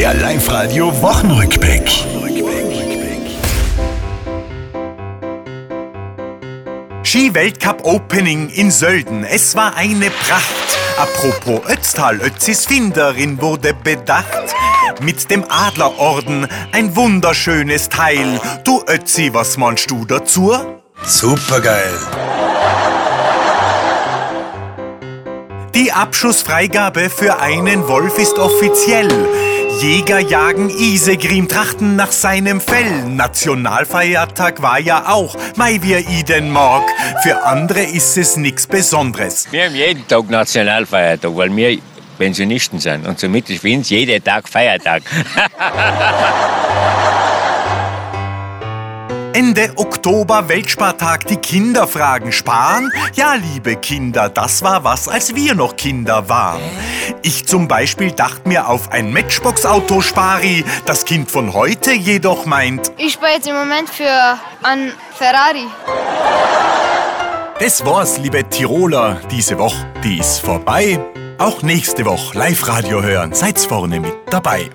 Der Live-Radio Wochenrückblick. Ski-Weltcup Opening in Sölden. Es war eine Pracht. Apropos Ötztal, Ötzis Finderin wurde bedacht. Mit dem Adlerorden ein wunderschönes Teil. Du Ötzi, was meinst du dazu? Supergeil. Die Abschussfreigabe für einen Wolf ist offiziell. Jäger jagen Isegrim, trachten nach seinem Fell. Nationalfeiertag war ja auch, Mai wir Iden mag. Für andere ist es nichts Besonderes. Wir haben jeden Tag Nationalfeiertag, weil wir Pensionisten sind. Und somit ist für uns jeder Tag Feiertag. Ende Oktober Weltspartag, die Kinder fragen sparen? Ja, liebe Kinder, das war was, als wir noch Kinder waren. Ich zum Beispiel dachte mir auf ein Matchbox-Auto spari, das Kind von heute jedoch meint, Ich spare jetzt im Moment für einen Ferrari. das war's, liebe Tiroler, diese Woche, die ist vorbei. Auch nächste Woche Live-Radio hören, seid's vorne mit dabei.